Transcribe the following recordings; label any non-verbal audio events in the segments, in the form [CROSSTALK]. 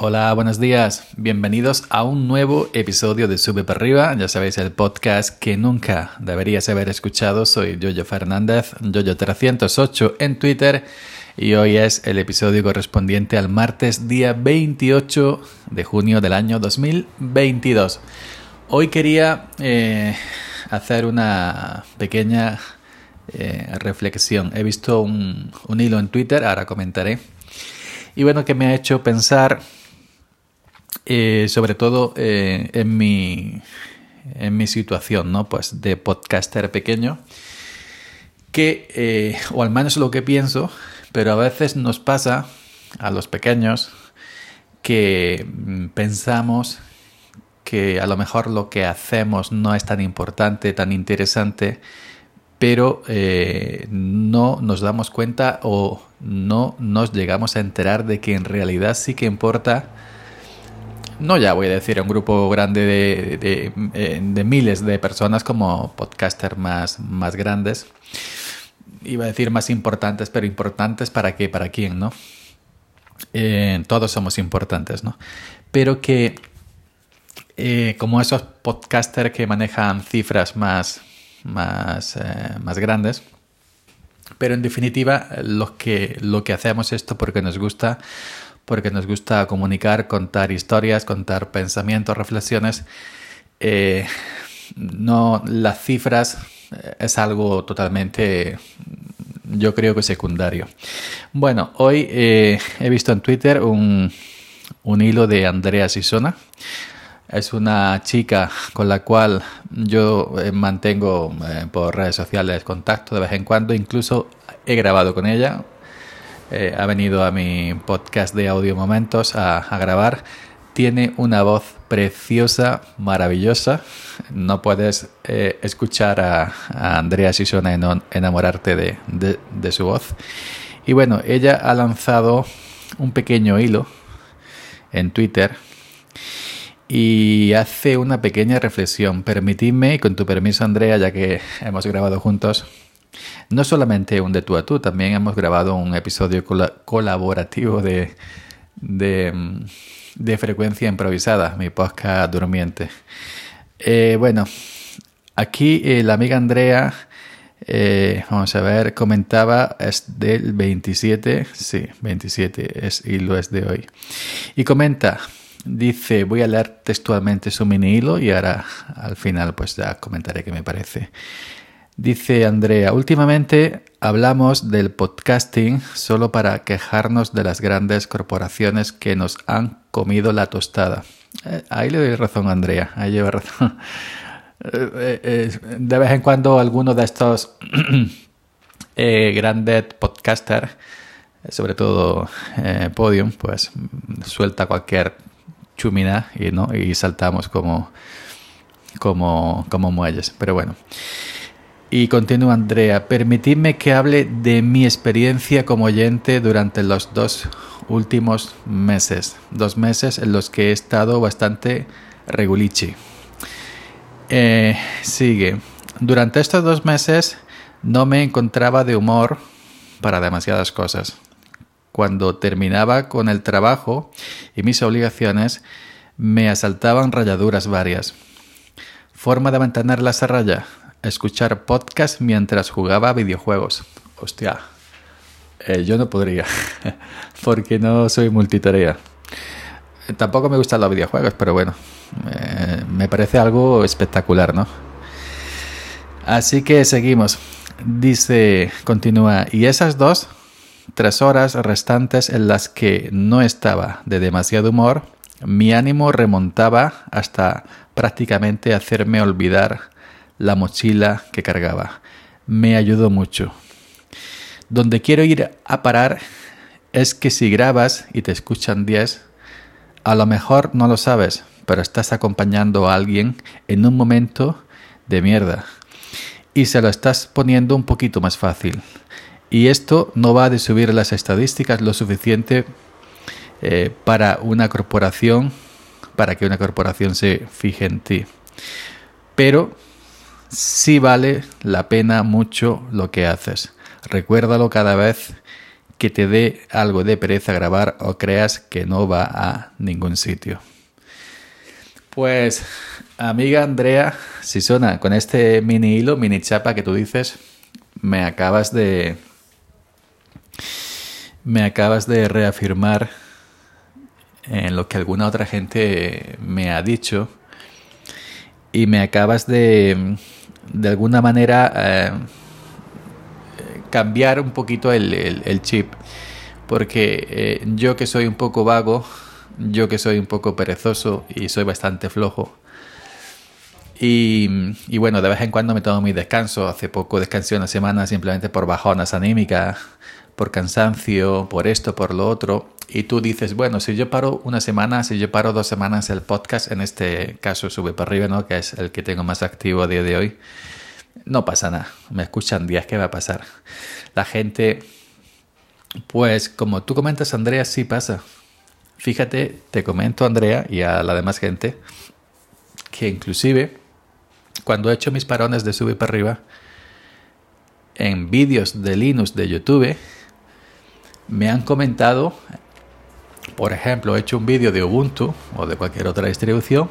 Hola, buenos días. Bienvenidos a un nuevo episodio de Sube para arriba. Ya sabéis, el podcast que nunca deberías haber escuchado. Soy Yoyo Fernández, Yoyo308 en Twitter. Y hoy es el episodio correspondiente al martes, día 28 de junio del año 2022. Hoy quería eh, hacer una pequeña eh, reflexión. He visto un, un hilo en Twitter, ahora comentaré. Y bueno, que me ha hecho pensar eh, sobre todo eh, en, mi, en mi situación, ¿no? Pues de podcaster pequeño, que, eh, o al menos lo que pienso, pero a veces nos pasa a los pequeños que mm, pensamos que a lo mejor lo que hacemos no es tan importante, tan interesante, pero no nos damos cuenta o no nos llegamos a enterar de que en realidad sí que importa no ya voy a decir un grupo grande de, eh, de, miles de personas como podcasters más, más grandes. Iba a decir más importantes, pero importantes para qué, para quién, ¿no? Eh, todos somos importantes, ¿no? Pero que eh, como esos podcasters que manejan cifras más, más, más grandes, pero en definitiva lo que, lo que hacemos esto porque nos gusta porque nos gusta comunicar, contar historias, contar pensamientos, reflexiones. Eh, no, las cifras eh, es algo totalmente, yo creo que secundario. Bueno, hoy eh, he visto en Twitter un, un hilo de Andrea Sisona. Es una chica con la cual yo mantengo por redes sociales contacto de vez en cuando, incluso he grabado con ella eh, ha venido a mi podcast de Audio Momentos a, grabar. Tiene una voz preciosa, maravillosa. No puedes eh, escuchar a, Andrea Sisona y enamorarte de, su voz. Y bueno, ella ha lanzado un pequeño hilo en Twitter y hace una pequeña reflexión. Permitidme, y con tu permiso Andrea, ya que hemos grabado juntos, no solamente un de tú a tú, también hemos grabado un episodio colaborativo de, mm, de, frecuencia improvisada, mi podcast durmiente. Eh, bueno, aquí eh, la amiga Andrea, eh, vamos a ver, comentaba, es del 27, sí, 27 es, y lo es de hoy. Y comenta, dice, voy a leer textualmente su mini hilo y ahora al final pues ya comentaré qué me parece. Dice Andrea, últimamente hablamos del podcasting solo para quejarnos de las grandes corporaciones que nos han comido la tostada. Eh, ahí le doy razón a Andrea, ahí lleva razón. [LAUGHS] Eh, eh, de vez en cuando alguno de estos [CLEARS THROAT] grandes podcasters, sobre todo Podium, pues suelta cualquier chumina y, ¿no? y saltamos como, como, como muelles. Pero bueno. Y continúa Andrea, permitidme que hable de mi experiencia como oyente durante los dos últimos meses, dos meses en los que he estado bastante regulichi. Eh, sigue, durante estos dos meses no me encontraba de humor para demasiadas cosas. Cuando terminaba con el trabajo y mis obligaciones, me asaltaban rayaduras varias. Forma de mantenerlas a raya, escuchar podcast mientras jugaba videojuegos. Hostia, eh, yo no podría, [LAUGHS] porque no soy multitarea. Tampoco me gustan los videojuegos, pero bueno, me parece algo espectacular, ¿no? Así que seguimos. Dice, continúa, y esas dos, tres horas restantes en las que no estaba de demasiado humor, mi ánimo remontaba hasta prácticamente hacerme olvidar la mochila que cargaba. Me ayudó mucho. Donde quiero ir a parar es que si grabas y te escuchan 10, a lo mejor no lo sabes, pero estás acompañando a alguien en un momento de mierda y se lo estás poniendo un poquito más fácil. Y esto no va de subir las estadísticas lo suficiente eh, para una corporación, para que una corporación se fije en ti. Pero sí vale la pena mucho lo que haces. Recuérdalo cada vez que te dé algo de pereza grabar o creas que no va a ningún sitio. Pues, amiga Andrea, si suena con este mini hilo, mini chapa que tú dices, me acabas de. Me acabas de reafirmar en lo que alguna otra gente me ha dicho y me acabas de, de alguna manera, eh, cambiar un poquito el, chip. Porque eh, yo que soy un poco vago, yo que soy un poco perezoso y soy bastante flojo. Y, y, bueno, de vez en cuando me tomo mi descanso. Hace poco descansé una semana simplemente por bajonas anímicas, por cansancio, por esto, por lo otro. Y tú dices, bueno, si yo paro una semana, si yo paro dos semanas el podcast, en este caso sube para arriba, ¿no? Que es el que tengo más activo a día de hoy no pasa nada. Me escuchan días, ¿qué va a pasar? La gente, pues como tú comentas, Andrea, sí pasa. Fíjate, te comento, Andrea, y a la demás gente, que inclusive cuando he hecho mis parones de sube para arriba, en vídeos de Linux de YouTube, me han comentado, por ejemplo, he hecho un vídeo de Ubuntu o de cualquier otra distribución,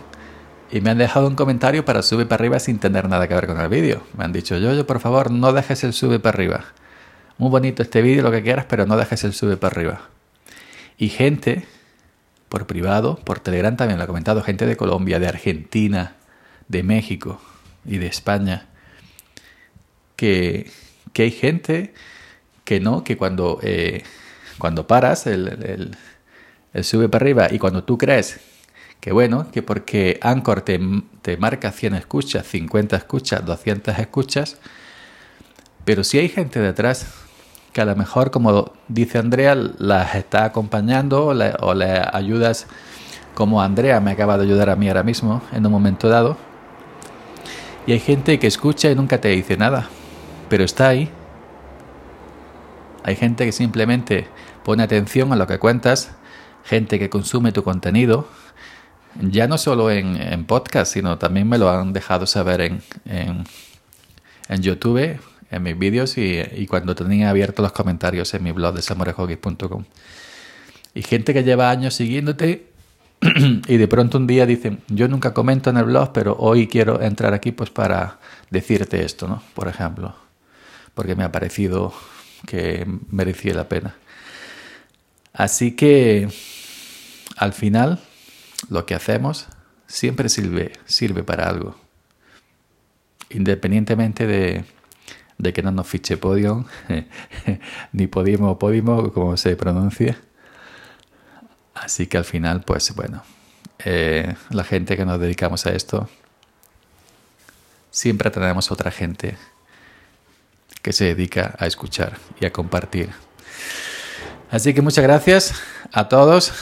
y me han dejado un comentario para subir para arriba sin tener nada que ver con el vídeo. Me han dicho, yo, yo, por favor, no dejes el sube para arriba. Muy bonito este vídeo, lo que quieras, pero no dejes el sube para arriba. Y gente, por privado, por Telegram también lo ha comentado, gente de Colombia, de Argentina, de México y de España, que, que hay gente que no, que cuando, eh, cuando paras el, el, sube para arriba y cuando tú crees que bueno, que porque Anchor te, te, marca 100 escuchas, 50 escuchas, 200 escuchas, pero si hay gente detrás que a lo mejor, como dice Andrea, las está acompañando o le, ayudas, como Andrea me acaba de ayudar a mí ahora mismo, en un momento dado. Y hay gente que escucha y nunca te dice nada, pero está ahí. Hay gente que simplemente pone atención a lo que cuentas, gente que consume tu contenido, ya no solo en, podcast, sino también me lo han dejado saber en, en, YouTube, en mis vídeos y, cuando tenía abiertos los comentarios en mi blog de samurehoggy.com. Y gente que lleva años siguiéndote [CLEARS THROAT] y de pronto un día dicen, yo nunca comento en el blog, pero hoy quiero entrar aquí pues para decirte esto, ¿no? Por ejemplo, porque me ha parecido que merecía la pena. Así que al final lo que hacemos siempre sirve, sirve para algo. Independientemente de, de que no nos fiche Podium, [LAUGHS] ni Podimo o Podimo, como se pronuncia. Así que al final, pues bueno, eh, la gente que nos dedicamos a esto, siempre tenemos otra gente que se dedica a escuchar y a compartir. Así que muchas gracias a todos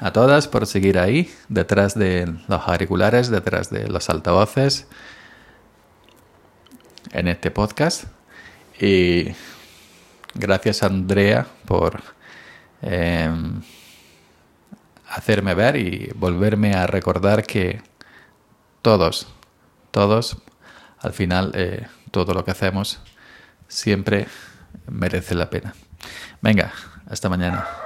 a todas por seguir ahí, detrás de los auriculares, detrás de los altavoces, en este podcast. Y gracias a Andrea por em, hacerme ver y volverme a recordar que todos, todos, al final, eh, todo lo que hacemos siempre merece la pena. Venga, hasta mañana.